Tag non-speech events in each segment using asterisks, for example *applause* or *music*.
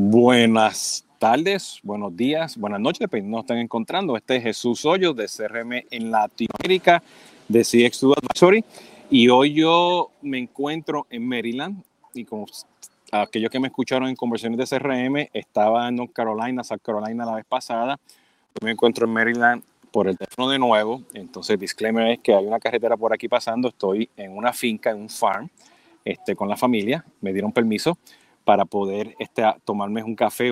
Buenas tardes, buenos días, buenas noches, dependiendo nos están encontrando. Este es Jesús Hoyos de CRM en Latinoamérica, de CX2 Advisory. Y hoy yo me encuentro en Maryland y como aquellos que me escucharon en conversiones de CRM, estaba en North Carolina, South Carolina la vez pasada. Me encuentro en Maryland por el teléfono de nuevo. Entonces, disclaimer es que hay una carretera por aquí pasando. Estoy en una finca, en un farm, este, con la familia. Me dieron permiso para poder este, tomarme un café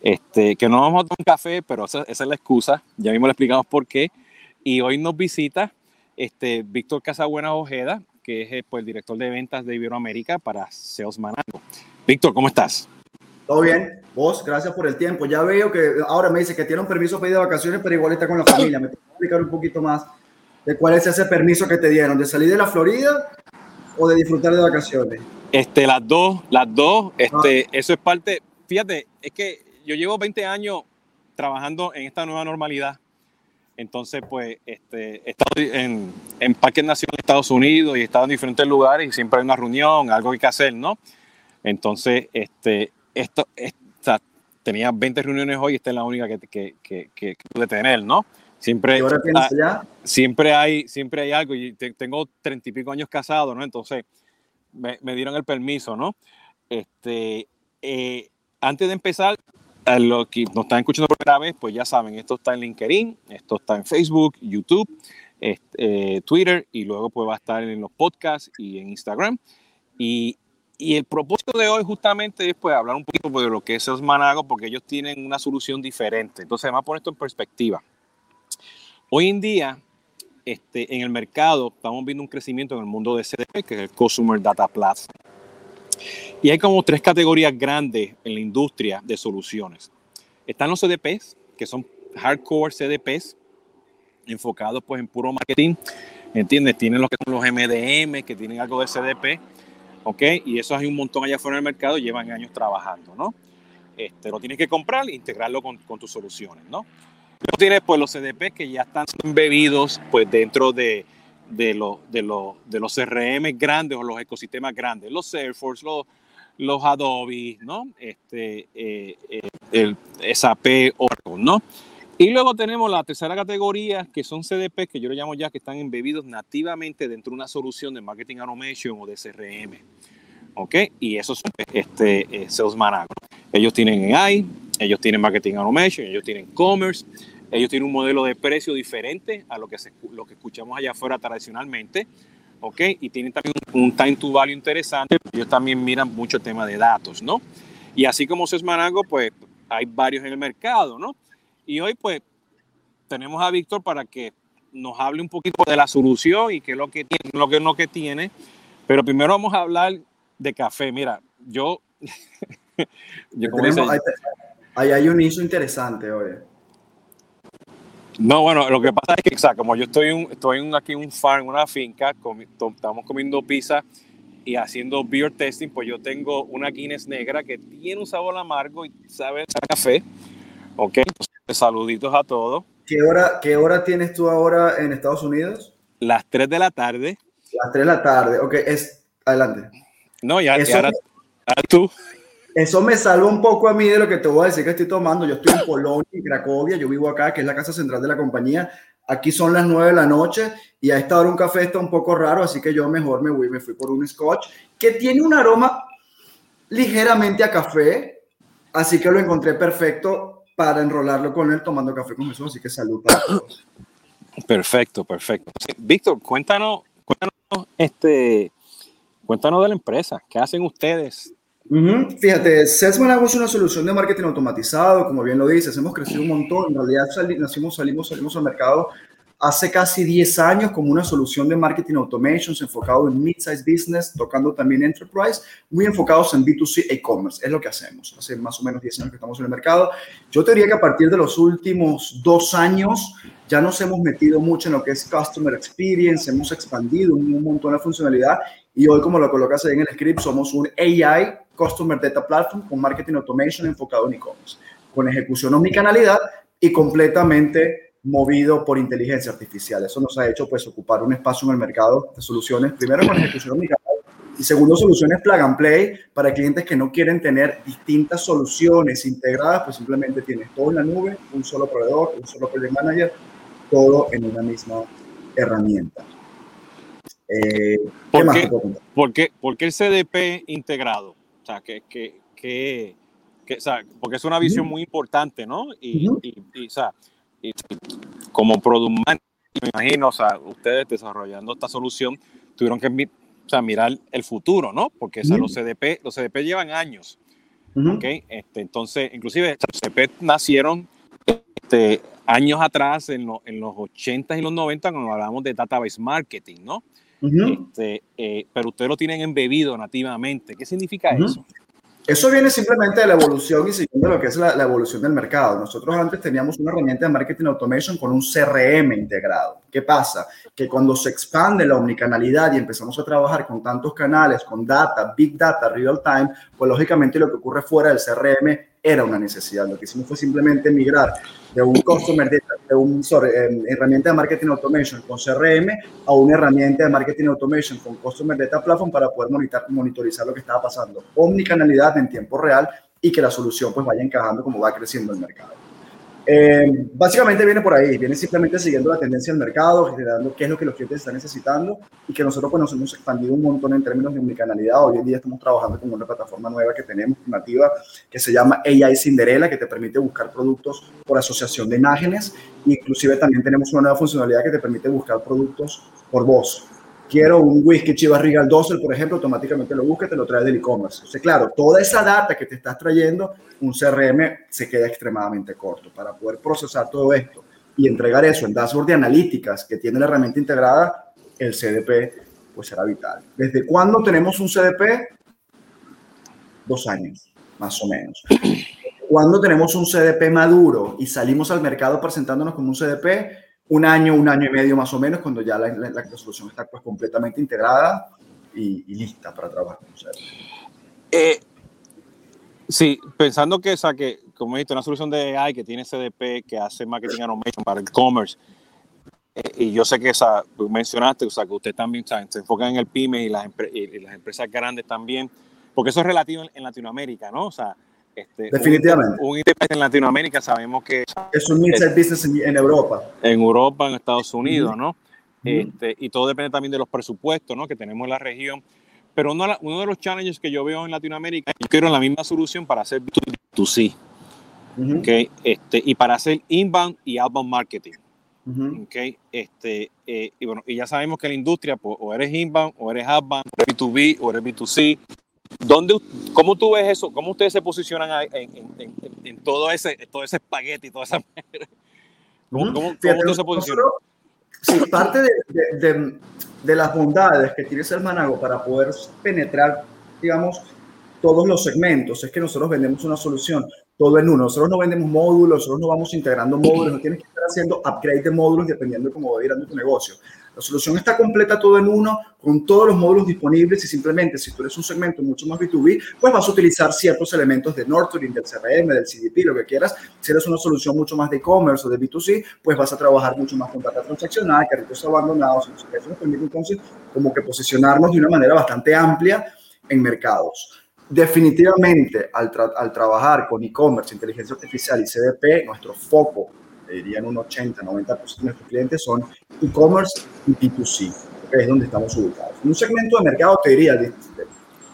Este, que no vamos a tomar un café, pero esa, es la excusa. Ya mismo le explicamos por qué. Y hoy nos visita este, Víctor Casabuena Ojeda, que es pues, el director de ventas de Iberoamérica para Sales Manago. Víctor, ¿cómo estás? Todo bien. Vos, gracias por el tiempo. Ya veo que ahora me dice que tiene un permiso pedido de vacaciones, pero igual está con la familia. Me tengo que explicar un poquito más de cuál es ese permiso que te dieron, de salir de la Florida o de disfrutar de vacaciones. Este, las dos, las dos, este, ah. eso es parte, fíjate, es que yo llevo 20 años trabajando en esta nueva normalidad. Entonces, pues, este, he estado en, en Parques Nacionales de Estados Unidos y he estado en diferentes lugares y siempre hay una reunión, algo que hay que hacer, ¿no? Entonces, este, esto, esta, tenía 20 reuniones hoy, esta es la única que, que, que, que pude tener, ¿no? Siempre, siempre, hay, siempre hay algo, y tengo treinta y pico años casado, ¿no? Entonces me, me, dieron el permiso, ¿no? Este, eh, antes de empezar, a los que nos están escuchando por primera vez, pues ya saben, esto está en LinkedIn, esto está en Facebook, YouTube, este, Twitter, y luego pues va a estar en los podcasts y en Instagram. Y, y el propósito de hoy justamente es pues, hablar un poquito de lo que es Manago, porque ellos tienen una solución diferente. Entonces, además, poner esto en perspectiva. Hoy en día, este, en el mercado, estamos viendo un crecimiento en el mundo de CDP, que es el Consumer Data Platform. Y hay como tres categorías grandes en la industria de soluciones. Están los CDPs, que son hardcore CDPs, enfocados pues en puro marketing. ¿Entiendes? Tienen los que son los MDM, que tienen algo de CDP ¿ok? Y eso hay un montón allá afuera en el mercado, llevan años trabajando, ¿no? Este, lo tienes que comprar e integrarlo con, con tus soluciones, ¿no? Luego tienes pues los CDP que ya están embebidos pues dentro de, de, de, de los CRM grandes o los ecosistemas grandes, los Salesforce, los, los Adobe, ¿no? Este, eh, eh, el SAP Oracle, ¿no? Y luego tenemos la tercera categoría, que son CDP, que yo lo llamo ya que están embebidos nativamente dentro de una solución de marketing automation o de CRM. ¿Ok? Y esos son este, eh, Sales Manager. Ellos tienen AI, ellos tienen marketing automation, ellos tienen commerce, ellos tienen un modelo de precio diferente a lo que, se, lo que escuchamos allá afuera tradicionalmente. ¿Ok? Y tienen también un, time to value interesante. Ellos también miran mucho el tema de datos, ¿no? Y así como Sales Manago, pues hay varios en el mercado, ¿no? Y hoy pues tenemos a Víctor para que nos hable un poquito de la solución y qué es lo que tiene, lo que no que tiene. Pero primero vamos a hablar de café. Mira, yo... *laughs* yo ahí, hay un inicio interesante hoy. No, bueno, lo que pasa es que, exacto, como yo estoy, un, estoy aquí en un farm, una finca, estamos comiendo pizza y haciendo beer testing, pues yo tengo una Guinness negra que tiene un sabor amargo y sabe a café. Ok, saluditos a todos. ¿Qué hora, ¿Qué hora tienes tú ahora en Estados Unidos? Las 3 de la tarde. Las 3 de la tarde, ok, es adelante. No, ya, ahora, tú. Eso me salva un poco a mí de lo que te voy a decir que estoy tomando. Yo estoy en Polonia, en Cracovia, yo vivo acá, que es la casa central de la compañía. Aquí son las 9 de la noche y a esta hora un café está un poco raro, así que yo mejor me voy, me fui por un scotch que tiene un aroma ligeramente a café, así que lo encontré perfecto para enrolarlo con él tomando café con Jesús. Así que salud Perfecto, perfecto. Víctor, cuéntanos, cuéntanos, este, cuéntanos de la empresa. ¿Qué hacen ustedes? Fíjate, Salesman es una solución de marketing automatizado, como bien lo dices, hemos crecido un montón, en realidad salimos, salimos, salimos al mercado hace casi 10 años como una solución de marketing automation enfocado en mid-size business, tocando también enterprise, muy enfocados en B2C e-commerce. Es lo que hacemos. Hace más o menos 10 años que estamos en el mercado. Yo te diría que a partir de los últimos dos años ya nos hemos metido mucho en lo que es customer experience, hemos expandido un, montón la funcionalidad y hoy, como lo colocas ahí en el script, somos un AI Customer Data Platform con marketing automation enfocado en e-commerce, con ejecución omnicanalidad y completamente movido por inteligencia artificial. Eso nos ha hecho pues ocupar un espacio en el mercado de soluciones, primero con ejecución Y segundo, soluciones plug and play para clientes que no quieren tener distintas soluciones integradas, pues simplemente tienes todo en la nube, un solo proveedor, un solo project manager, todo en una misma herramienta. Eh, ¿Por, qué, ¿por, qué, ¿por, qué, el CDP integrado? O sea, que, que, que, o sea, porque es una visión muy importante, ¿no? Y, y, o sea, como product manager, me imagino, o sea, ustedes desarrollando esta solución tuvieron que o sea, mirar el futuro, ¿no? Porque o sea, los CDP, los CDP llevan años. ¿okay? este, entonces, inclusive, los CDP nacieron este, años atrás, en, en, los 80 y los 90, cuando hablábamos de database marketing, ¿no? Este, eh, pero ustedes lo tienen embebido nativamente. ¿Qué significa eso? Eso viene simplemente de la evolución y siguiendo lo que es la, evolución del mercado. Nosotros antes teníamos una herramienta de marketing automation con un CRM integrado. ¿Qué pasa? Que cuando se expande la omnicanalidad y empezamos a trabajar con tantos canales, con data, big data, real time, pues lógicamente lo que ocurre fuera del CRM era una necesidad. Lo que hicimos fue simplemente migrar de un customer de un eh, herramienta de marketing automation con CRM a una herramienta de marketing automation con customer data platform para poder monitorizar lo que estaba pasando. Omnicanalidad en tiempo real y que la solución pues vaya encajando como va creciendo el mercado. Eh, básicamente viene por ahí, viene simplemente siguiendo la tendencia del mercado, generando qué es lo que los clientes están necesitando y que nosotros pues nos hemos expandido un montón en términos de omnicanalidad. Hoy en día estamos trabajando con una plataforma nueva que tenemos, nativa, que se llama AI Cinderella, que te permite buscar productos por asociación de imágenes. Inclusive también tenemos una nueva funcionalidad que te permite buscar productos por voz quiero un whisky Chivas Regal 12, por ejemplo, automáticamente lo busca te lo trae del e-commerce. Entonces, claro, toda esa data que te estás trayendo, un CRM se queda extremadamente corto. Para poder procesar todo esto y entregar eso en dashboard de analíticas que tiene la herramienta integrada, el CDP pues será vital. ¿Desde cuándo tenemos un CDP? Dos años, más o menos. Cuando tenemos un CDP maduro y salimos al mercado presentándonos como un CDP, un año, un año y medio más o menos, cuando ya la, la, solución está pues, completamente integrada y, lista para trabajar. Eh, sí, pensando que, o que, como dijiste, una solución de AI que tiene CDP, que hace marketing automation para el commerce, eh, y yo sé que esa, mencionaste, o sea, que usted también se enfoca en el PYME y las, y las empresas grandes también, porque eso es relativo en Latinoamérica, ¿no? O sea, este, Definitivamente. Un, en Latinoamérica sabemos que... Es un mid business en, Europa. En Europa, en Estados Unidos, ¿no? Este, y todo depende también de los presupuestos ¿no? que tenemos en la región. Pero uno, uno de los challenges que yo veo en Latinoamérica, yo quiero la misma solución para hacer B2C. okay? este, y para hacer inbound y outbound marketing. okay? este, eh, y bueno, y ya sabemos que la industria, pues, o eres inbound, o eres outbound, o eres B2B, o eres B2C. ¿Dónde, ¿Cómo tú ves eso? ¿Cómo ustedes se posicionan en, todo, ese, todo ese espagueti, toda esa... ¿Cómo, cómo, tú se posicionas? Sí, parte de, de, las bondades que tiene ser Manago para poder penetrar, digamos, todos los segmentos es que nosotros vendemos una solución todo en uno. Nosotros no vendemos módulos, nosotros no vamos integrando módulos, no tienes que estar haciendo upgrade de módulos dependiendo de cómo va ir tu negocio. La solución está completa todo en uno, con todos los módulos disponibles y simplemente si tú eres un segmento mucho más B2B, pues vas a utilizar ciertos elementos de Nurturing, del CRM, del CDP, lo que quieras. Si eres una solución mucho más de e-commerce o de B2C, pues vas a trabajar mucho más con data transaccional, carritos abandonados. Eso nos permite entonces como que posicionarnos de una manera bastante amplia en mercados. Definitivamente, al, al trabajar con e-commerce, inteligencia artificial y CDP, nuestro foco dirían un 80, 90% de nuestros clientes son e-commerce y B2C, que es donde estamos ubicados. En un segmento de mercado, te diría,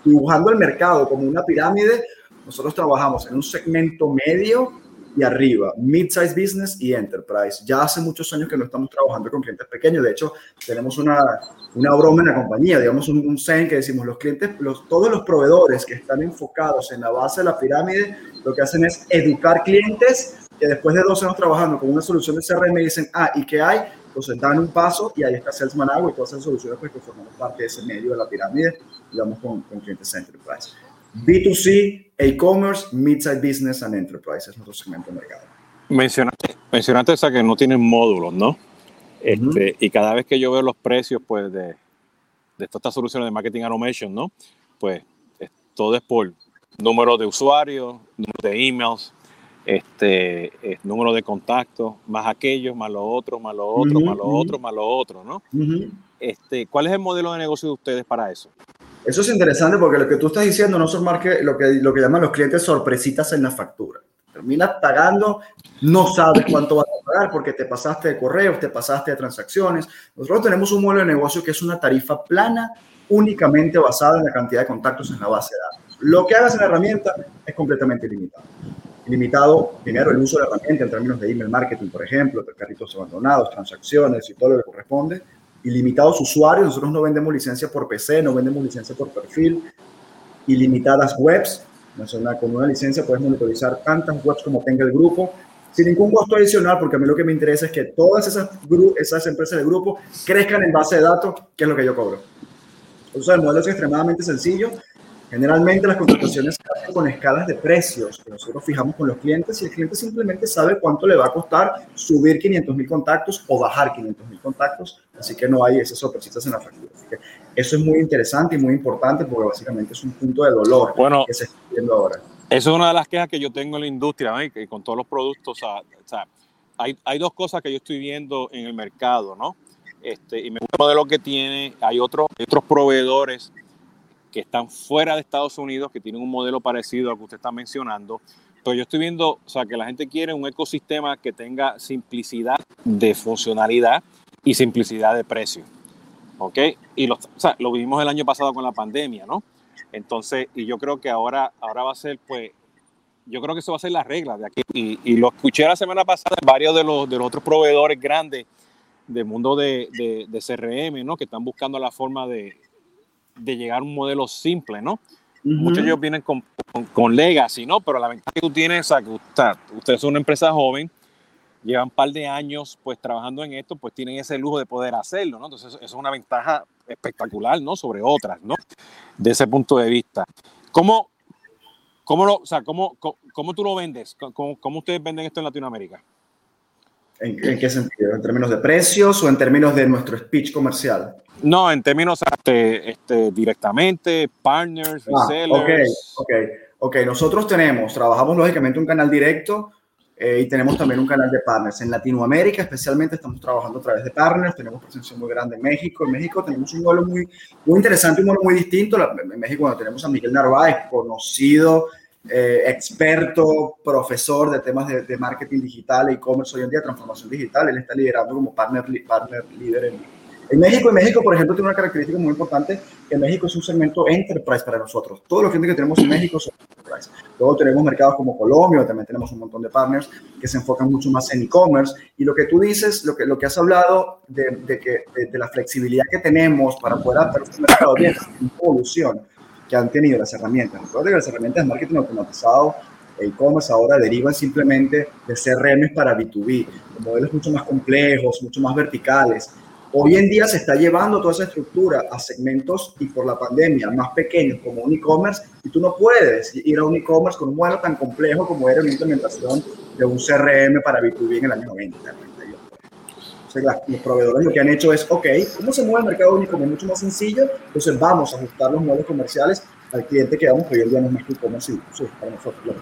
dibujando el mercado como una pirámide, nosotros trabajamos en un segmento medio y arriba, mid-size business y enterprise. Ya hace muchos años que no estamos trabajando con clientes pequeños. De hecho, tenemos una, una broma en la compañía, digamos un, un que decimos, los clientes, los, todos los proveedores que están enfocados en la base de la pirámide, lo que hacen es educar clientes que después de dos años trabajando con una solución de CRM dicen, ah, ¿y qué hay? Entonces dan un paso y ahí está Salesman Agua y todas esas soluciones pues, que formamos parte de ese medio de la pirámide, digamos, con, con clientes enterprise. B2C, e-commerce, mid-size business and enterprise es nuestro segmento de mercado. Mencionaste, mencionaste esa que no tienen módulos, ¿no? Este, Y cada vez que yo veo los precios pues, de, de todas estas soluciones de marketing automation, ¿no? Pues todo es por número de usuarios, número de emails, este, eh, número de contactos, más aquellos, más lo otro, más lo otro, más lo otro, más lo otro, ¿no? este, ¿Cuál es el modelo de negocio de ustedes para eso? Eso es interesante porque lo que tú estás diciendo no son más que lo que, lo que llaman los clientes sorpresitas en la factura. Terminas pagando, no sabes cuánto vas a pagar porque te pasaste de correos, te pasaste de transacciones. Nosotros tenemos un modelo de negocio que es una tarifa plana únicamente basada en la cantidad de contactos en la base de datos. Lo que hagas en la herramienta es completamente ilimitado. Ilimitado, primero, el uso de la herramienta en términos de email marketing, por ejemplo, carritos abandonados, transacciones y todo lo que corresponde ilimitados usuarios. Nosotros no vendemos licencia por PC, no vendemos licencia por perfil. Ilimitadas webs. con una licencia puedes monitorizar tantas webs como tenga el grupo sin ningún costo adicional, porque a mí lo que me interesa es que todas esas, esas empresas de grupo crezcan en base de datos, que es lo que yo cobro. Entonces, el modelo es extremadamente sencillo Generalmente las contrataciones se hacen con escalas de precios que nosotros fijamos con los clientes y el cliente simplemente sabe cuánto le va a costar subir 500 mil contactos o bajar 500 mil contactos, así que no hay esas sorpresitas en la factura. eso es muy interesante y muy importante porque básicamente es un punto de dolor bueno, que se está viendo ahora. Eso es una de las quejas que yo tengo en la industria ¿no? con todos los productos. O sea, hay, hay dos cosas que yo estoy viendo en el mercado, ¿no? Este, y me gusta el modelo que tiene. Hay otros, otros proveedores que están fuera de Estados Unidos, que tienen un modelo parecido al que usted está mencionando. Pero yo estoy viendo, o sea, que la gente quiere un ecosistema que tenga simplicidad de funcionalidad y simplicidad de precio. ¿Ok? Y lo, o sea, lo vimos el año pasado con la pandemia, ¿no? Entonces, y yo creo que ahora, ahora va a ser, pues, yo creo que eso va a ser la regla de aquí. Y, y lo escuché la semana pasada en varios de los, de los otros proveedores grandes del mundo de, de, de CRM, ¿no? Que están buscando la forma de, de llegar a un modelo simple, ¿no? Muchos de ellos vienen con, con, legacy, ¿no? Pero la ventaja que tú tienes, o sea, que usted, usted es una empresa joven, llevan un par de años pues trabajando en esto, pues tienen ese lujo de poder hacerlo, ¿no? Entonces, eso es una ventaja espectacular, ¿no? Sobre otras, ¿no? De ese punto de vista. ¿Cómo, cómo, lo, o sea, cómo, cómo, tú lo vendes? ¿Cómo, ¿Cómo, ustedes venden esto en Latinoamérica? ¿En, qué sentido? ¿En términos de precios o en términos de nuestro speech comercial? No, en términos este, este, directamente, partners, ah, resellers. ok, ok, ok. Nosotros tenemos, trabajamos lógicamente un canal directo eh, y tenemos también un canal de partners. En Latinoamérica especialmente estamos trabajando a través de partners, tenemos presencia muy grande en México. En México tenemos un modelo muy, muy interesante, un modelo muy distinto. En México bueno, tenemos a Miguel Narváez, conocido, eh, experto, profesor de temas de, marketing digital, e-commerce hoy en día, transformación digital. Él está liderando como partner, partner líder en en México, en México, por ejemplo, tiene una característica muy importante, que México es un segmento enterprise para nosotros. Todos los clientes que tenemos en México son enterprise. Luego tenemos mercados como Colombia, también tenemos un montón de partners que se enfocan mucho más en e-commerce. Y lo que tú dices, lo que, lo que has hablado de, de que, de, la flexibilidad que tenemos para poder hacer un mercado bien, evolución que han tenido las herramientas. Recuerda que las herramientas de marketing automatizado e-commerce ahora derivan simplemente de CRM para B2B, modelos mucho más complejos, mucho más verticales, Hoy en día se está llevando toda esa estructura a segmentos y por la pandemia más pequeños como un e-commerce y tú no puedes ir a un e-commerce con un modelo tan complejo como era una implementación de un CRM para B2B en el año 90. Entonces, los proveedores lo que han hecho es, ok, ¿cómo se mueve el mercado único? Es mucho más sencillo, entonces vamos a ajustar los modelos comerciales al cliente que vamos, que hoy en día no es más que e-commerce para nosotros.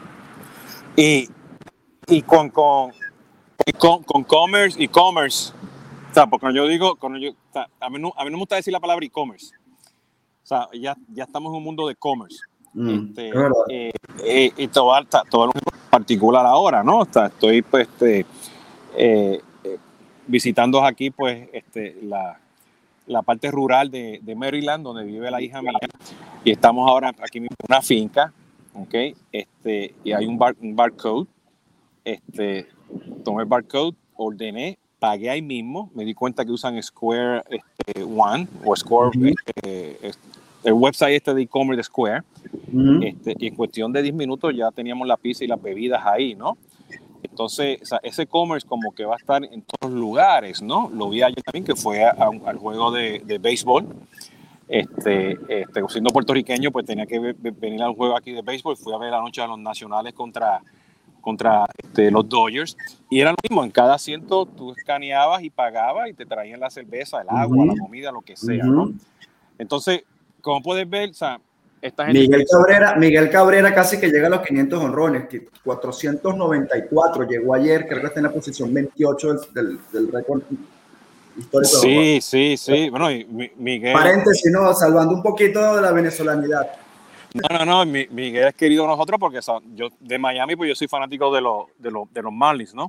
Y, y con, con, con, con commerce, e-commerce, o sea, porque yo digo, cuando yo, a, mí no, a mí no me gusta decir la palabra e-commerce. O sea, ya, ya estamos en un mundo de commerce. Mm, este, eh, eh, y todo, todo lo particular ahora, ¿no? O sea, estoy pues, este, eh, visitando aquí pues, este, la, la parte rural de, de, Maryland, donde vive la hija mía. Y estamos ahora aquí mismo en una finca, ¿ok? Este, y hay un, bar, un barcode. Este, tomé el barcode, ordené pagué ahí mismo, me di cuenta que usan Square este, One o Square, este, el website este de e-commerce de Square, este, y en cuestión de 10 minutos ya teníamos la pizza y las bebidas ahí, ¿no? Entonces, ese e-commerce como que va a estar en todos lugares, ¿no? Lo vi ayer también que fue al juego de, de béisbol. Este, este, siendo puertorriqueño, pues tenía que venir al juego aquí de béisbol. Fui a ver la noche de los nacionales contra, contra este, los Dodgers. Y era lo mismo, en cada asiento tú escaneabas y pagabas y te traían la cerveza, el agua, la comida, lo que sea, ¿no? Entonces, como puedes ver, o sea, esta gente Miguel, Cabrera, Miguel Cabrera casi que llega a los 500 honrones, 494 llegó ayer, creo que está en la posición 28 del, del, récord histórico. Sí, sí, sí. Bueno, y Miguel. Paréntesis, no, salvando un poquito de la venezolanidad. No, no, no, Miguel es querido nosotros porque yo de Miami, pues yo soy fanático de, los de, los de los Marlins, ¿no?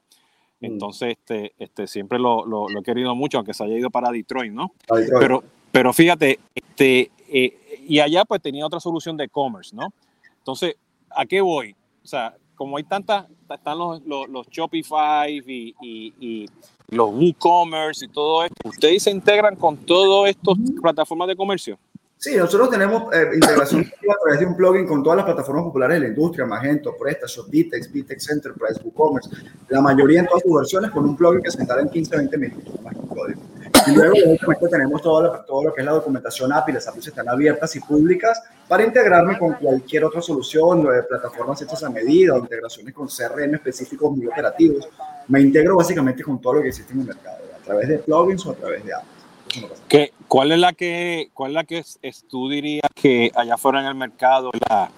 Mm. Entonces, este, este, siempre lo, lo, he querido mucho, aunque se haya ido para Detroit, ¿no? Pero, pero fíjate, este, eh, y allá pues tenía otra solución de e-commerce, ¿no? Entonces, ¿a qué voy? O sea, como hay tantas, están los, los, Shopify y, y, y los WooCommerce y todo esto, ¿ustedes se integran con todas estas plataformas de comercio? Sí, nosotros tenemos eh, integración a través de un plugin con todas las plataformas populares de la industria, Magento, PrestaShop, Vitex, Vitex Enterprise, WooCommerce, la mayoría en todas sus versiones con un plugin que se instala en 15-20 minutos, más que código. Y luego, obviamente, tenemos todo, todo lo que es la documentación API, las APIs están abiertas y públicas para integrarme con cualquier otra solución, plataformas hechas a medida o integraciones con CRM específicos muy operativos. Me integro básicamente con todo lo que existe en el mercado, a través de plugins o a través de APIs. ¿Qué, ¿Cuál es la que, cuál la que es, tú dirías que allá fuera en el mercado la,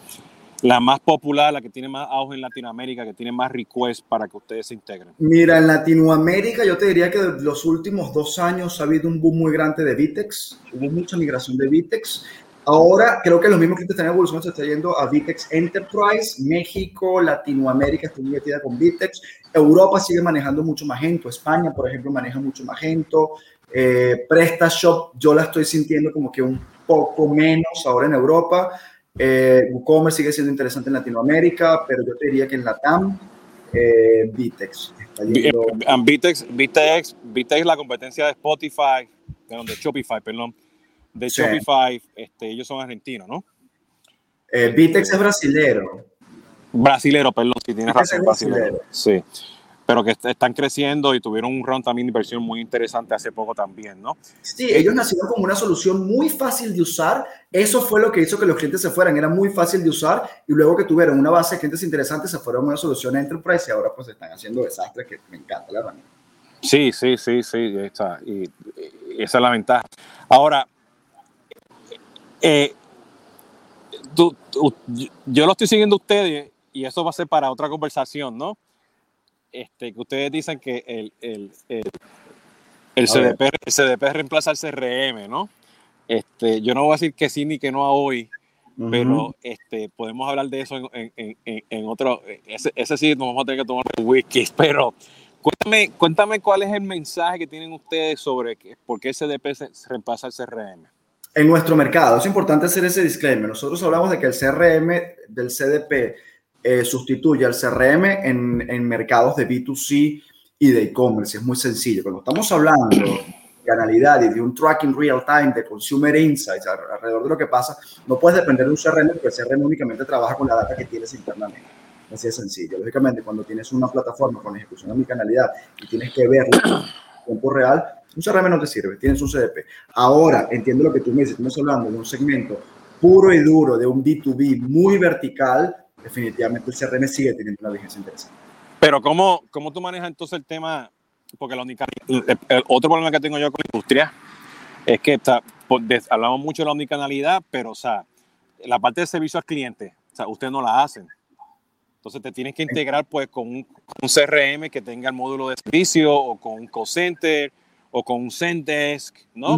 la más popular, la que tiene más auge en Latinoamérica, que tiene más requests para que ustedes se integren? Mira, en Latinoamérica yo te diría que los últimos dos años ha habido un boom muy grande de Vitex, hubo mucha migración de Vitex. Ahora creo que los mismos clientes están evolucionando, se está yendo a Vitex Enterprise, México, Latinoamérica está muy metida con Vitex, Europa sigue manejando mucho Magento, España, por ejemplo, maneja mucho Magento, eh, PrestaShop yo la estoy sintiendo como que un poco menos ahora en Europa. Eh, WooCommerce sigue siendo interesante en Latinoamérica, pero yo te diría que en Latam, eh, Vitex. Está yendo... Vitex, Vitex, Vitex, la competencia de Spotify, de Shopify, perdón, de Shopify, este, ellos son argentinos, ¿no? Eh, Vitex es brasilero. Brasilero, perdón, si tienes razón, brasilero. Sí pero que están creciendo y tuvieron un round también de inversión muy interesante hace poco también, ¿no? Sí, ellos nacieron como una solución muy fácil de usar. Eso fue lo que hizo que los clientes se fueran. Era muy fácil de usar y luego que tuvieron una base de clientes interesantes se fueron a una solución enterprise y ahora pues están haciendo desastres que me encanta la herramienta. Sí, sí, sí, sí, está. Y, esa es la ventaja. Ahora, eh, yo lo estoy siguiendo a ustedes y eso va a ser para otra conversación, ¿no? Este, que ustedes dicen que el, el, el, el CDP, el CDP reemplaza al CRM, ¿no? Este, yo no voy a decir que sí ni que no a hoy, pero este, podemos hablar de eso en, en, en, en otro. Ese, ese, sí nos vamos a tener que tomar whisky, *laughs* pero cuéntame, cuéntame cuál es el mensaje que tienen ustedes sobre que, por qué el CDP se reemplaza al CRM. En nuestro mercado, es importante hacer ese disclaimer. Nosotros hablamos de que el CRM del CDP eh, sustituye al CRM en, en, mercados de B2C y de e-commerce. Es muy sencillo. Cuando estamos hablando de analidad y de un tracking real time de consumer insights alrededor de lo que pasa, no puedes depender de un CRM porque el CRM únicamente trabaja con la data que tienes internamente. Así de sencillo. Lógicamente, cuando tienes una plataforma con ejecución de canalidad y tienes que verlo en tiempo real, un CRM no te sirve, tienes un CDP. Ahora, entiendo lo que tú me dices, estamos hablando de un segmento puro y duro, de un B2B muy vertical, definitivamente el CRM sigue teniendo una vigencia interesante. Pero ¿cómo, cómo tú manejas entonces el tema? Porque la el, otro problema que tengo yo con la industria es que está, hablamos mucho de la omnicanalidad, pero o sea, la parte de servicio al cliente, o sea, ustedes no la hacen. Entonces te tienes que integrar pues con un, CRM que tenga el módulo de servicio o con un call center o con un Zendesk, ¿no?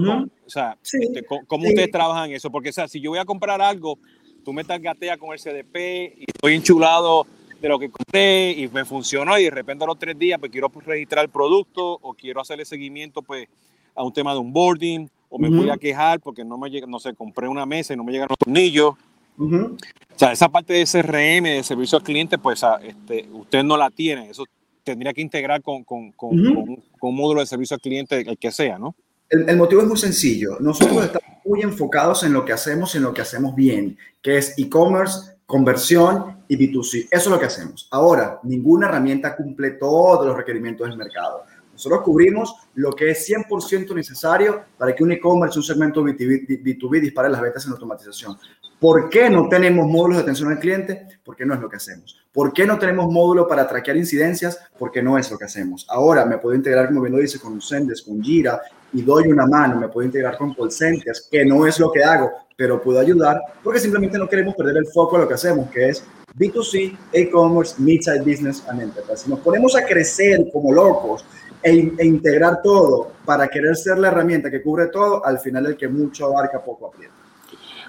o sea, este, ¿cómo ustedes trabajan eso? Porque o sea, si yo voy a comprar algo, tú me gatea con el CDP y estoy enchulado de lo que compré y me funcionó y de repente a los tres días pues quiero registrar el producto o quiero hacerle seguimiento pues a un tema de onboarding o me voy a quejar porque no me llega, no sé, compré una mesa y no me llegan los tornillos. O sea, esa parte de CRM, de servicio al cliente, pues este, usted no la tiene. Eso tendría que integrar con, con, con, un módulo de servicio al cliente, el que sea, ¿no? El, el, motivo es muy sencillo. Nosotros *clears throat* estamos muy enfocados en lo que hacemos y en lo que hacemos bien, que es e-commerce, conversión y B2C. Eso es lo que hacemos. Ahora, ninguna herramienta cumple todos los requerimientos del mercado. Nosotros cubrimos lo que es 100% necesario para que un e-commerce, un segmento B2B, B2B dispare las ventas en automatización. ¿Por qué no tenemos módulos de atención al cliente? Porque no es lo que hacemos. ¿Por qué no tenemos módulo para traquear incidencias? Porque no es lo que hacemos. Ahora me puedo integrar, como bien lo dice, con Zendesk, con Jira y doy una mano. Me puedo integrar con call centers, que no es lo que hago, pero puedo ayudar porque simplemente no queremos perder el foco de lo que hacemos, que es B2C, e-commerce, mid-side business and enterprise. Si nos ponemos a crecer como locos e, e, integrar todo para querer ser la herramienta que cubre todo, al final el que mucho abarca poco aprieta.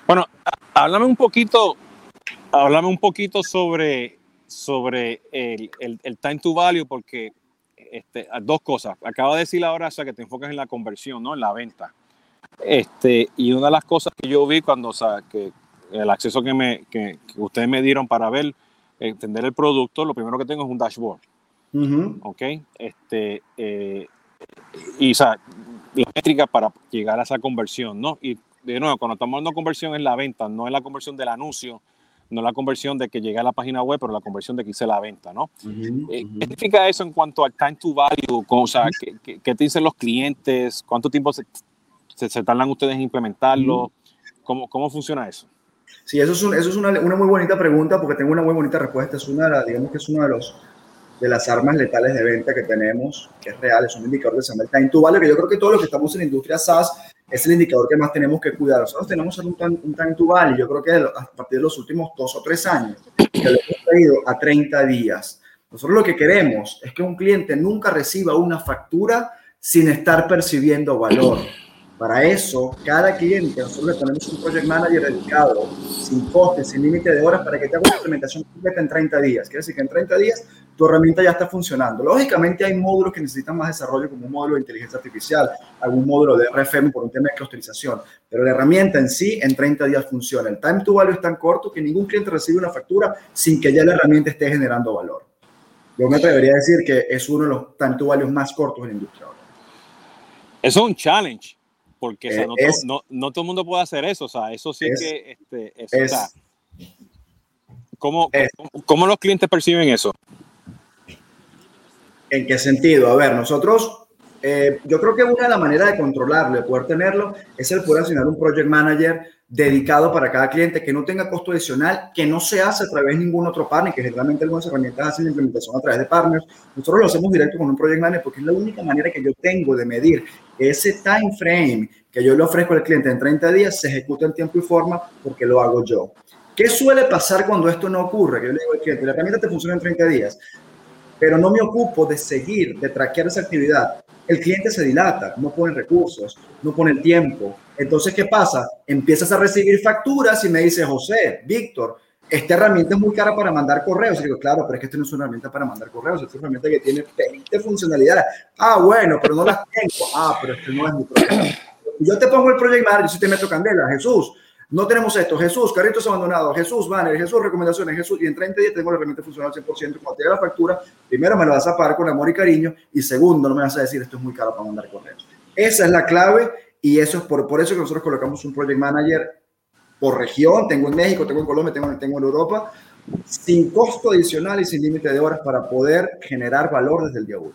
Bueno, háblame un poquito, háblame un poquito sobre, sobre el, el, time to value, porque este, dos cosas. Acaba de decir ahora o sea, que te enfocas en la conversión, ¿no? En la venta. Este, y una de las cosas que yo vi cuando, o sea, que el acceso que, me, que, ustedes me dieron para ver, entender el producto, lo primero que tengo es un dashboard. ¿Ok? Este, eh, y, o sea, la métrica para llegar a esa conversión, ¿no? Y de nuevo, cuando estamos hablando de conversión es la venta, no es la conversión del anuncio, no la conversión de que llegue a la página web, pero la conversión de que hice la venta, ¿no? Eh, ¿Qué significa eso en cuanto al time to value? O sea, ¿qué, qué, te dicen los clientes? ¿Cuánto tiempo se, se, tardan ustedes en implementarlo? ¿Cómo, ¿Cómo funciona eso? Sí, eso es, eso es una, una, muy bonita pregunta porque tengo una muy bonita respuesta. Es una, digamos que es uno de los de las armas letales de venta que tenemos, que es real, es un indicador que se llama el time to que yo creo que todos los que estamos en la industria SaaS es el indicador que más tenemos que cuidar. Nosotros tenemos un, un time to yo creo que a partir de los últimos dos o tres años, que lo hemos traído a 30 días. Nosotros lo que queremos es que un cliente nunca reciba una factura sin estar percibiendo valor. Para eso, cada cliente, nosotros le ponemos un project manager dedicado, sin coste, sin límite de horas, para que te haga una implementación completa en 30 días. Quiere decir que en 30 días tu herramienta ya está funcionando. Lógicamente hay módulos que necesitan más desarrollo, como un módulo de inteligencia artificial, algún módulo de RFM por un tema de clusterización, pero la herramienta en sí en 30 días funciona. El time to value es tan corto que ningún cliente recibe una factura sin que ya la herramienta esté generando valor. Yo me atrevería a decir que es uno de los time to values más cortos en la industria. Es un challenge porque eh, no, no, todo el mundo puede hacer eso, o sea, eso sí que, este, es, ¿cómo, ¿cómo, los clientes perciben eso? ¿En qué sentido? A ver, nosotros, eh, yo creo que una de las maneras de controlarlo, de poder tenerlo, es el poder asignar un project manager dedicado para cada cliente, que no tenga costo adicional, que no se hace a través de ningún otro partner, que generalmente algunas herramientas hacen la implementación a través de partners. Nosotros lo hacemos directo con un project manager porque es la única manera que yo tengo de medir ese time frame que yo le ofrezco al cliente en 30 días se ejecuta en tiempo y forma porque lo hago yo. ¿Qué suele pasar cuando esto no ocurre? Que yo le digo al cliente, la herramienta te funciona en 30 días, pero no me ocupo de seguir, de traquear esa actividad. El cliente se dilata, no pone recursos, no pone el tiempo. Entonces, ¿qué pasa? Empiezas a recibir facturas y me dice, José, Víctor, esta herramienta es muy cara para mandar correos. Y digo, claro, pero es que esta no es una herramienta para mandar correos, es una herramienta que tiene 20 funcionalidades. Ah, bueno, pero no las tengo. Ah, pero este no es mi problema. Yo te pongo el project manager, yo sí te meto candela, Jesús. No tenemos esto. Jesús, carritos abandonados. Jesús, banner. Jesús, recomendaciones. Jesús, y en 30 días tengo la herramienta funcional al 100%. Cuando te la factura, primero me la vas a pagar con amor y cariño. Y segundo, no me vas a decir esto es muy caro para mandar correos. Esa es la clave. Y eso es por, por eso que nosotros colocamos un project manager por región, tengo en México, tengo en Colombia, tengo, tengo en Europa, sin costo adicional y sin límite de horas para poder generar valor desde el día uno.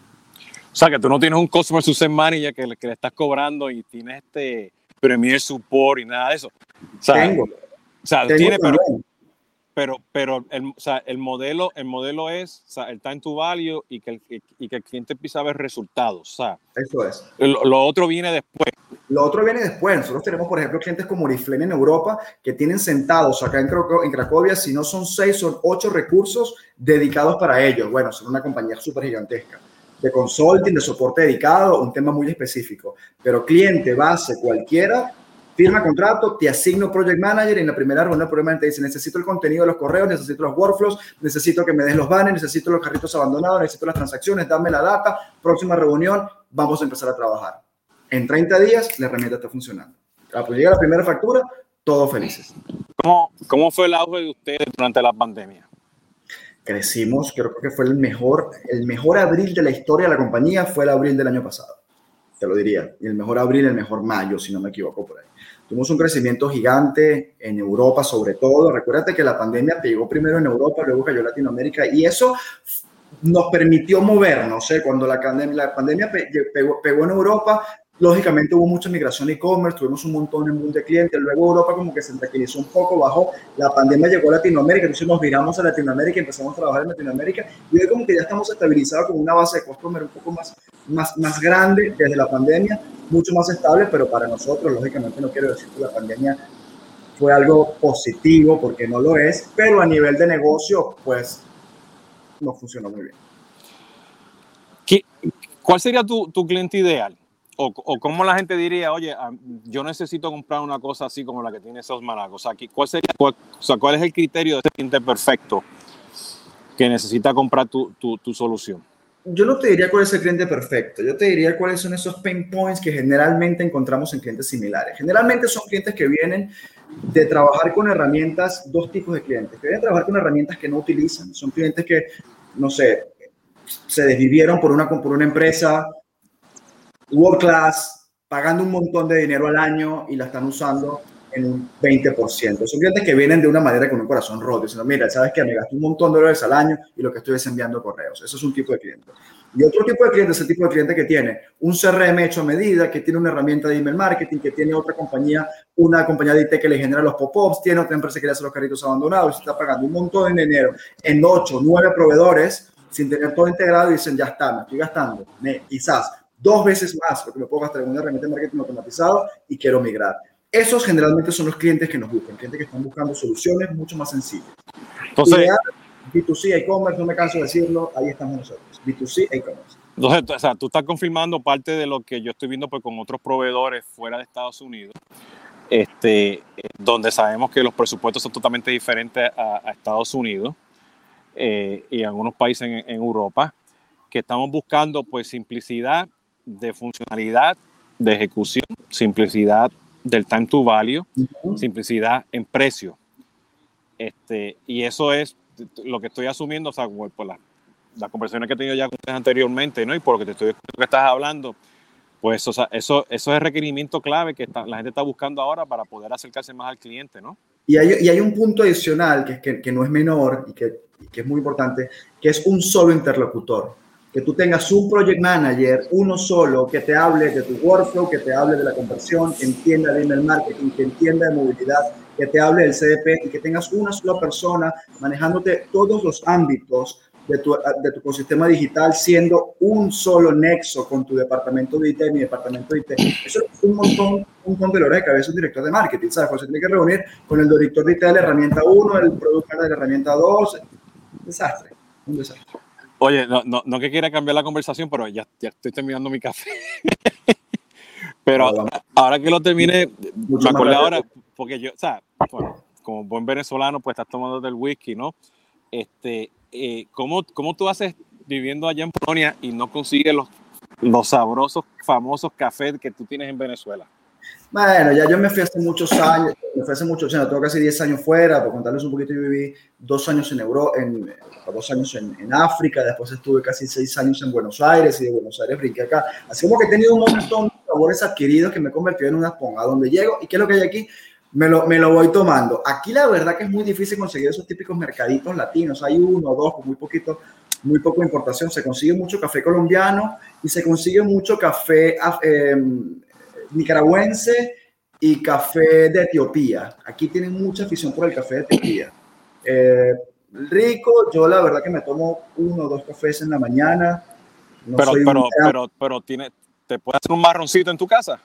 O sea, que tú no tienes un Customer Success Manager que, que le estás cobrando y tienes este Premier Support y nada de eso. O sea, tengo. O sea, tiene, pero, pero, pero el, o sea, el, modelo, el modelo es o sea, el time to value y que, el, y que el cliente empiece a ver resultados. O sea, Eso es. Lo, otro viene después. Lo otro viene después. Nosotros tenemos, por ejemplo, clientes como Oriflame en Europa que tienen sentados acá en, en Cracovia, si no son seis, son ocho recursos dedicados para ellos. Bueno, son una compañía súper gigantesca de consulting, de soporte dedicado, un tema muy específico. Pero cliente, base, cualquiera, firma contrato, te asigno project manager y en la primera reunión probablemente te dice, necesito el contenido de los correos, necesito los workflows, necesito que me des los banners, necesito los carritos abandonados, necesito las transacciones, dame la data, próxima reunión, vamos a empezar a trabajar. En 30 días la herramienta está funcionando. Pues llega la primera factura, todos felices. ¿Cómo, ¿Cómo fue el auge de ustedes durante la pandemia? Crecimos, creo que fue el mejor, el mejor abril de la historia de la compañía fue el abril del año pasado, te lo diría. Y el mejor abril, el mejor mayo, si no me equivoco por ahí. Tuvimos un crecimiento gigante en Europa, sobre todo. Recuérdate que la pandemia pegó primero en Europa, luego cayó Latinoamérica y eso nos permitió movernos. ¿eh? Cuando la, la pandemia pegó, pegó, en Europa, lógicamente hubo mucha migración e-commerce, tuvimos un montón en mundo de clientes. Luego Europa como que se tranquilizó un poco, bajó. La pandemia llegó a Latinoamérica, entonces nos viramos a Latinoamérica empezamos a trabajar en Latinoamérica. Y hoy como que ya estamos estabilizados con una base de customer un poco más, más, más grande desde la pandemia mucho más estable, pero para nosotros, lógicamente, no quiero decir que la pandemia fue algo positivo, porque no lo es, pero a nivel de negocio, pues no funcionó muy bien. ¿Qué, ¿Cuál sería tu, tu cliente ideal? O, o, cómo la gente diría, oye, ah, yo necesito comprar una cosa así como la que tiene esos managos. O sea, ¿cuál, sería, cuál, o sea, ¿cuál es el criterio de este cliente perfecto que necesita comprar tu, tu, tu, solución? Yo no te diría cuál es el cliente perfecto. Yo te diría cuáles son esos pain points que generalmente encontramos en clientes similares. Generalmente son clientes que vienen de trabajar con herramientas, dos tipos de clientes, que vienen a trabajar con herramientas que no utilizan. Son clientes que, no sé, se desvivieron por una, por una empresa world class, pagando un montón de dinero al año y la están usando en un 20%. Son clientes que vienen de una manera con un corazón roto, diciendo, mira, sabes que me gasto un montón de dólares al año y lo que estoy es enviando correos. Eso es un tipo de cliente. Y otro tipo de cliente es el tipo de cliente que tiene un CRM hecho a medida, que tiene una herramienta de email marketing, que tiene otra compañía, una compañía de IT que le genera los pop-ups, tiene otra empresa que le hace los carritos abandonados, y está pagando un montón de dinero en 8, 9 proveedores sin tener todo integrado y dicen, ya está, me estoy gastando, quizás dos veces más lo que me puedo gastar en una herramienta de marketing automatizado y quiero migrar. Esos generalmente son los clientes que nos buscan, clientes que están buscando soluciones mucho más sencillas. Entonces, B2C, e-commerce, no me canso de decirlo, ahí estamos nosotros. B2C, e-commerce. Entonces, o sea, tú estás confirmando parte de lo que yo estoy viendo pues, con otros proveedores fuera de Estados Unidos, este, donde sabemos que los presupuestos son totalmente diferentes a, a Estados Unidos eh, y algunos países en, en, Europa, que estamos buscando pues simplicidad de funcionalidad, de ejecución, simplicidad del time to value, simplicidad en precio. Este, y eso es lo que estoy asumiendo, o sea, por las, las conversaciones que he tenido ya con ustedes anteriormente, ¿no? Y por lo que te estoy que estás hablando, pues o sea, eso, eso es el requerimiento clave que está, la gente está buscando ahora para poder acercarse más al cliente, ¿no? Y hay, y hay un punto adicional que, que, que no es menor y que, que es muy importante, que es un solo interlocutor que tú tengas un project manager, uno solo, que te hable de tu workflow, que te hable de la conversión, que entienda de email marketing, que entienda de movilidad, que te hable del CDP y que tengas una sola persona manejándote todos los ámbitos de tu, de tu ecosistema digital, siendo un solo nexo con tu departamento de IT y mi departamento de IT. Eso es un montón, un montón de dolores de cabeza un director de marketing, ¿sabes? Se tiene que reunir con el director de IT de la herramienta 1, el productor de la herramienta 2. Un desastre, un desastre. Oye, no, no, no, que quiera cambiar la conversación, pero ya, ya estoy terminando mi café. *laughs* pero ahora, ahora, que lo termine, me acordé ahora, porque yo, o sea, bueno, como buen venezolano, pues estás tomando del whisky, ¿no? Este, eh, ¿cómo, ¿Cómo tú haces viviendo allá en Polonia y no consigues los, los sabrosos, famosos cafés que tú tienes en Venezuela? Bueno, ya yo me fui hace muchos años, me fui hace muchos años, tengo casi 10 años fuera, por contarles un poquito, yo viví dos años en Europa, en, dos años en, en, África, después estuve casi seis años en Buenos Aires y de Buenos Aires brinqué acá. Así como que he tenido un montón de sabores adquiridos que me he convertido en una esponja. Donde llego y qué es lo que hay aquí, me lo, me lo voy tomando. Aquí la verdad que es muy difícil conseguir esos típicos mercaditos latinos. Hay uno dos muy poquito, muy poco importación. Se consigue mucho café colombiano y se consigue mucho café eh, nicaragüense y café de Etiopía. Aquí tienen mucha afición por el café de Etiopía. Eh, rico, yo la verdad que me tomo uno o dos cafés en la mañana. No pero, pero, pero, pero, tiene, ¿te puedes hacer un marroncito en tu casa?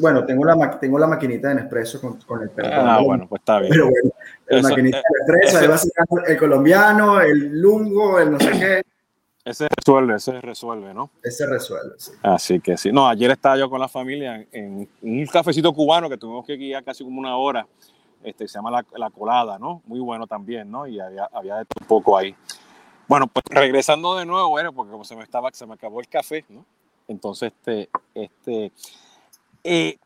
Bueno, tengo la, tengo la maquinita de Nespresso con, con el perro. Ah, bueno, pues está bien. Pero bueno, la maquinita de Nespresso, ahí va sacando el colombiano, el lungo, el no sé qué. Ese resuelve, ese resuelve, ¿no? Ese resuelve, sí. Así que sí. No, ayer estaba yo con la familia en, en un cafecito cubano que tuvimos que guiar casi como una hora. Este, se llama la, la, Colada, ¿no? Muy bueno también, ¿no? Y había, había un poco ahí. Bueno, pues regresando de nuevo, bueno, porque como se me estaba, se me acabó el café, ¿no? Entonces, este, este, eh,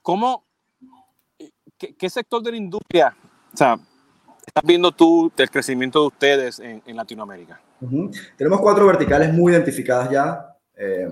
¿cómo, qué, qué, sector de la industria, o sea, estás viendo tú del crecimiento de ustedes en, en Latinoamérica? Uh -huh. Tenemos cuatro verticales muy identificadas ya, eh,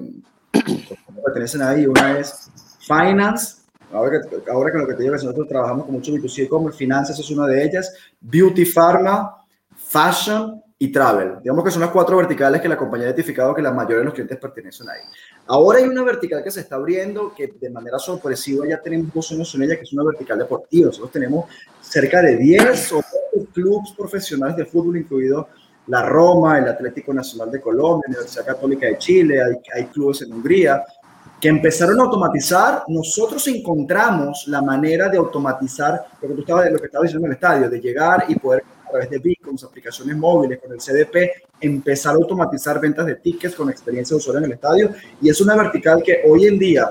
pertenecen ahí. Una es Finance, ahora que, ahora que lo que te digo es que nosotros trabajamos con mucho B2C e-commerce, finanzas es una de ellas, Beauty Pharma, Fashion y Travel. Digamos que son las cuatro verticales que la compañía ha identificado que la mayoría de los clientes pertenecen ahí. Ahora hay una vertical que se está abriendo que de manera sorpresiva ya tenemos dos años en ella, que es una vertical deportiva. Nosotros tenemos cerca de 10 o 12 clubes profesionales de fútbol, incluido la Roma, el Atlético Nacional de Colombia, la Universidad Católica de Chile, hay, hay clubes en Hungría, que empezaron a automatizar, nosotros encontramos la manera de automatizar lo que tú estabas, lo que estabas diciendo en el estadio, de llegar y poder través de beacons, aplicaciones móviles, con el CDP, empezar a automatizar ventas de tickets con experiencia de usuario en el estadio. Y es una vertical que hoy en día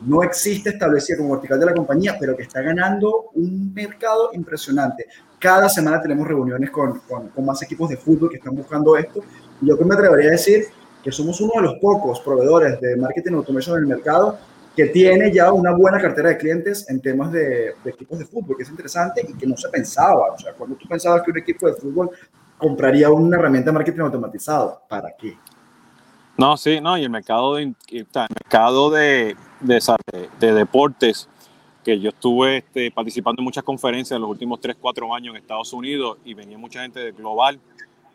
no existe establecida como vertical de la compañía, pero que está ganando un mercado impresionante. Cada semana tenemos reuniones con, con, más equipos de fútbol que están buscando esto. Yo que me atrevería a decir que somos uno de los pocos proveedores de marketing automation en el mercado que tiene ya una buena cartera de clientes en temas de, equipos de fútbol, que es interesante y que no se pensaba. O sea, cuando tú pensabas que un equipo de fútbol compraría una herramienta de marketing automatizado, ¿para qué? No, sí, no, y el mercado de, el mercado de, de deportes, que yo estuve este, participando en muchas conferencias en los últimos 3, 4 años en Estados Unidos y venía mucha gente de global.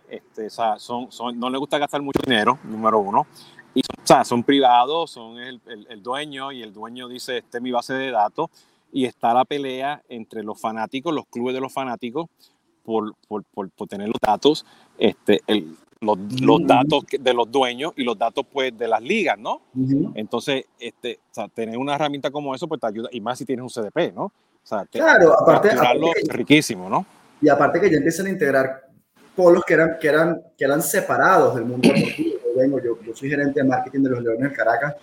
Este, o sea, son, no les gusta gastar mucho dinero, número uno. Y o sea, son privados, son el, el, el, dueño y el dueño dice, este es mi base de datos. Y está la pelea entre los fanáticos, los clubes de los fanáticos, por, por, por, por tener los datos. Este, el, los, los, datos de los dueños y los datos pues de las ligas, ¿no? Uh -huh. Entonces, este, o sea, tener una herramienta como eso pues te ayuda, y más si tienes un CDP, ¿no? O sea, te, claro, aparte, aparte que, riquísimo, ¿no? Y aparte que ya empiezan a integrar polos que eran, que eran, que eran separados del mundo deportivo. Yo, vengo, yo, yo soy gerente de marketing de los Leones del Caracas,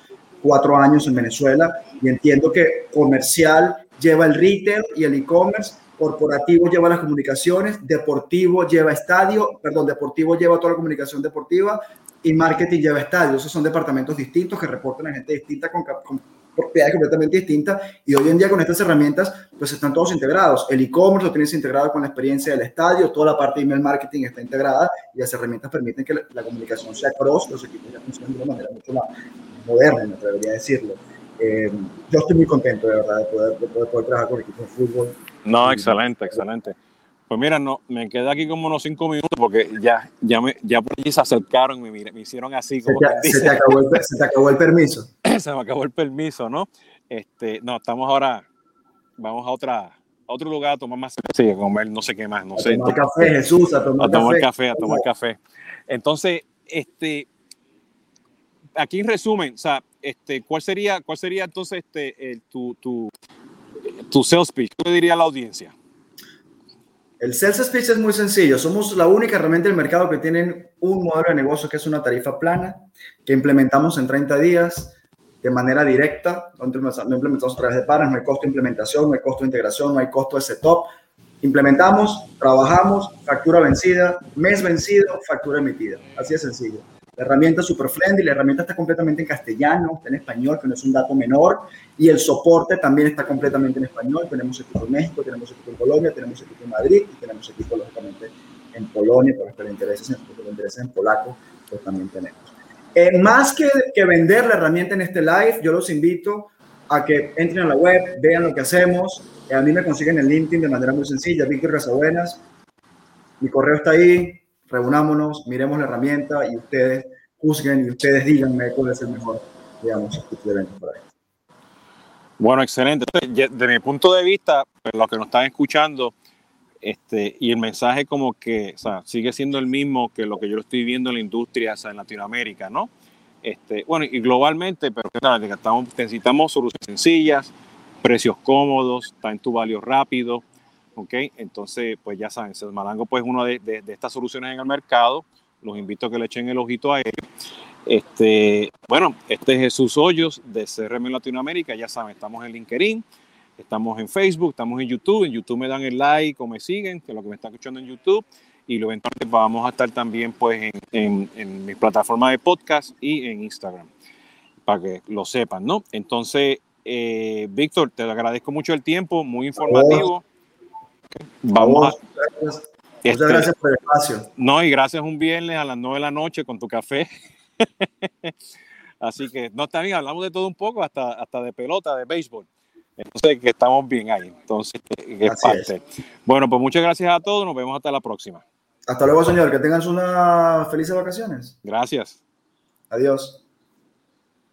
cuatro años en Venezuela, y entiendo que comercial lleva el retail y el e-commerce, corporativo lleva las comunicaciones, deportivo lleva estadio, perdón, deportivo lleva toda la comunicación deportiva y marketing lleva estadio. Esos son departamentos distintos que reportan a gente distinta con, con propiedades completamente distintas y hoy en día con estas herramientas pues están todos integrados. El e-commerce lo tienes integrado con la experiencia del estadio, toda la parte de email marketing está integrada y las herramientas permiten que la, la comunicación sea cross, los equipos ya funcionan de una manera mucho más moderna, me atrevería a decirlo. Eh, yo estoy muy contento de verdad de poder, de poder, poder trabajar con equipos de fútbol no, excelente, excelente. Pues mira, no, me quedé aquí como unos cinco minutos porque ya, ya, me, ya por allí se acercaron me, me hicieron así. Como se, te, se, te acabó el, se te acabó el permiso. *laughs* se me acabó el permiso, ¿no? Este, no, estamos ahora, vamos a otra, a otro lugar a tomar más sí, a comer no sé qué más, no a sé. Tomar café, Jesús, a tomar, a tomar café. café. A tomar café. Entonces, este, aquí en resumen, o sea, este, ¿cuál sería, cuál sería entonces este, el, tu, tu, tu sales pitch, ¿qué diría la audiencia? El sales speech es muy sencillo. Somos la única herramienta del mercado que tienen un modelo de negocio que es una tarifa plana, que implementamos en 30 días de manera directa. No implementamos a través de paras, no hay costo de implementación, no hay costo de integración, no hay costo de setup. Implementamos, trabajamos, factura vencida, mes vencido, factura emitida. Así de sencillo. La herramienta es super friendly, la herramienta está completamente en castellano, está en español, que no es un dato menor, y el soporte también está completamente en español. Tenemos equipo en México, tenemos equipo en Colombia, tenemos equipo en Madrid y tenemos equipo, lógicamente, en Polonia, para los que les interesa en polaco, pues también tenemos. Eh, más que, que vender la herramienta en este live, yo los invito a que entren a la web, vean lo que hacemos. Eh, a mí me consiguen en LinkedIn de manera muy sencilla, Víctor Casabuenas. Mi correo está ahí, reunámonos, miremos la herramienta y ustedes juzguen y ustedes díganme cuál es el mejor, digamos, evento para esto. Bueno, excelente. Desde mi punto de vista, pues, los que nos están escuchando, este, y el mensaje como que o sea, sigue siendo el mismo que lo que yo estoy viendo en la industria o sea, en Latinoamérica, ¿no? Este, bueno, y globalmente, pero estamos, necesitamos soluciones sencillas, precios cómodos, time to value rápido, ¿ok? Entonces, pues ya saben, Malango pues una de, de, estas soluciones en el mercado, los invito a que le echen el ojito a él. Este, bueno, este es Jesús Hoyos de CRM Latinoamérica, ya saben, estamos en LinkedIn, estamos en Facebook, estamos en YouTube, en YouTube me dan el like o me siguen, que es lo que me están escuchando en YouTube, y luego entonces vamos a estar también pues en, en, en mi plataforma de podcast y en Instagram, para que lo sepan, ¿no? Entonces, eh, Víctor, te agradezco mucho el tiempo, muy informativo. Vamos. Gracias. Muchas este, gracias por el espacio. No, y gracias un viernes a las 9 de la noche con tu café. *laughs* Así que, no, también hablamos de todo un poco, hasta, hasta de pelota, de béisbol. Entonces, que estamos bien ahí. Entonces, que parte. Es. Bueno, pues muchas gracias a todos. Nos vemos hasta la próxima. Hasta luego, señor. Que tengan unas felices vacaciones. Gracias. Adiós.